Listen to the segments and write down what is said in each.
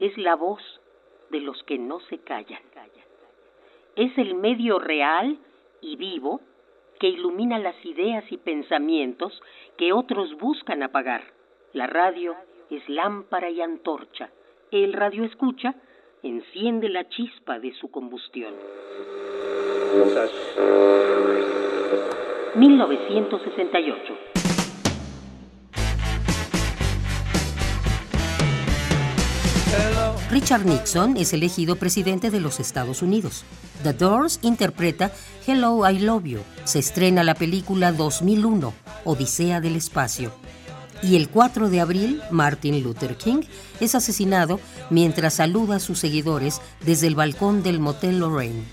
es la voz de los que no se callan. Es el medio real y vivo que ilumina las ideas y pensamientos que otros buscan apagar. La radio es lámpara y antorcha. El radio escucha enciende la chispa de su combustión. 1968 Richard Nixon es elegido presidente de los Estados Unidos. The Doors interpreta Hello, I Love You. Se estrena la película 2001, Odisea del Espacio. Y el 4 de abril, Martin Luther King es asesinado mientras saluda a sus seguidores desde el balcón del Motel Lorraine.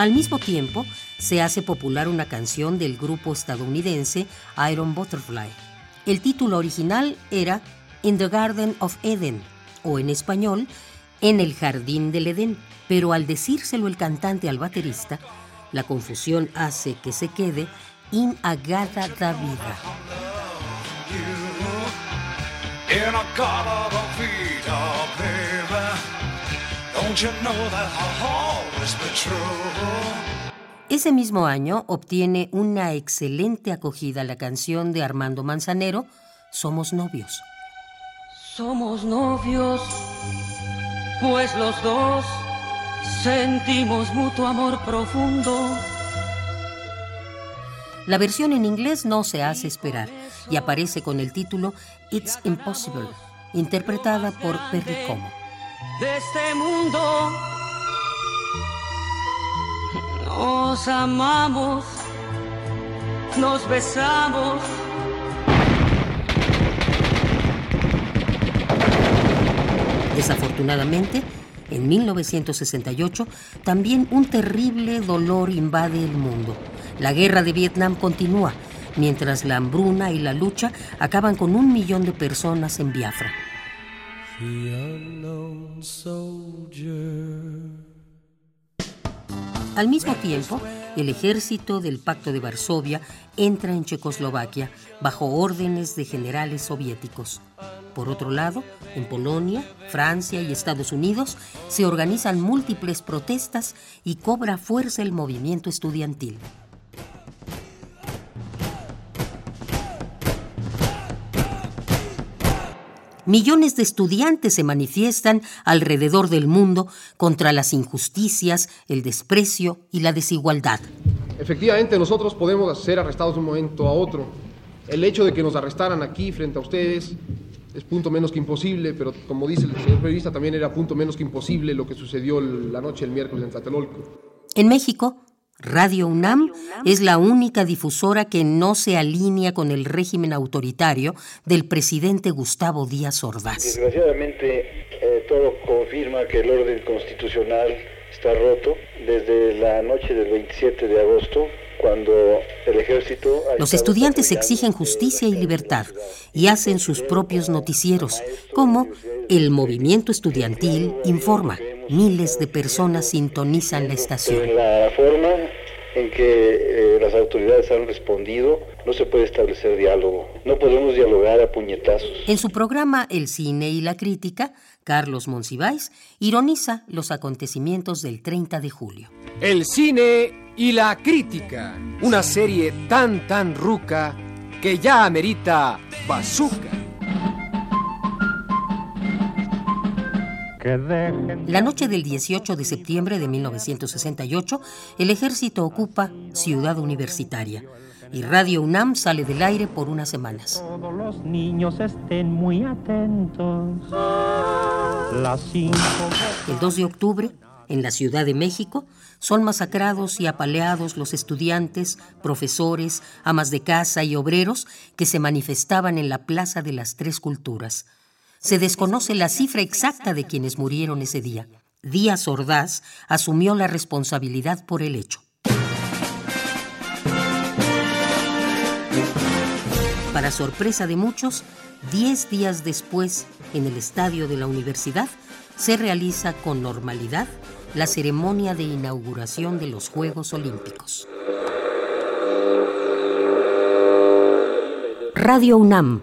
Al mismo tiempo, se hace popular una canción del grupo estadounidense Iron Butterfly. El título original era In the Garden of Eden, o en español, En el Jardín del Edén, pero al decírselo el cantante al baterista, la confusión hace que se quede In Agada da Vida. Ese mismo año obtiene una excelente acogida la canción de Armando Manzanero, Somos novios. Somos novios, pues los dos sentimos mutuo amor profundo. La versión en inglés no se hace esperar y aparece con el título It's Impossible, interpretada por Perry Como de este mundo. Nos amamos, nos besamos. Desafortunadamente, en 1968, también un terrible dolor invade el mundo. La guerra de Vietnam continúa, mientras la hambruna y la lucha acaban con un millón de personas en Biafra. Al mismo tiempo, el ejército del Pacto de Varsovia entra en Checoslovaquia bajo órdenes de generales soviéticos. Por otro lado, en Polonia, Francia y Estados Unidos se organizan múltiples protestas y cobra fuerza el movimiento estudiantil. Millones de estudiantes se manifiestan alrededor del mundo contra las injusticias, el desprecio y la desigualdad. Efectivamente, nosotros podemos ser arrestados de un momento a otro. El hecho de que nos arrestaran aquí frente a ustedes es punto menos que imposible, pero como dice el señor periodista, también era punto menos que imposible lo que sucedió la noche del miércoles en Tlatelolco. En México, Radio UNAM es la única difusora que no se alinea con el régimen autoritario del presidente Gustavo Díaz Ordaz. Desgraciadamente, eh, todo confirma que el orden constitucional está roto desde la noche del 27 de agosto cuando el ejército... Los estudiantes exigen justicia y libertad y hacen sus propios noticieros, como el movimiento estudiantil informa. Miles de personas sintonizan la estación. La forma en que eh, las autoridades han respondido, no se puede establecer diálogo. No podemos dialogar a puñetazos. En su programa El cine y la crítica, Carlos Monsiváis ironiza los acontecimientos del 30 de julio. El cine y la crítica, una serie tan tan ruca que ya amerita bazooka. La noche del 18 de septiembre de 1968, el ejército ocupa Ciudad Universitaria y Radio UNAM sale del aire por unas semanas. Todos los niños estén muy atentos. El 2 de octubre, En la Ciudad de México son masacrados y apaleados los estudiantes, profesores, amas de casa y obreros que se manifestaban en la Plaza de las Tres Culturas. Se desconoce la cifra exacta de quienes murieron ese día. Díaz Ordaz asumió la responsabilidad por el hecho. Para sorpresa de muchos, diez días después, en el estadio de la universidad, se realiza con normalidad la ceremonia de inauguración de los Juegos Olímpicos. Radio UNAM,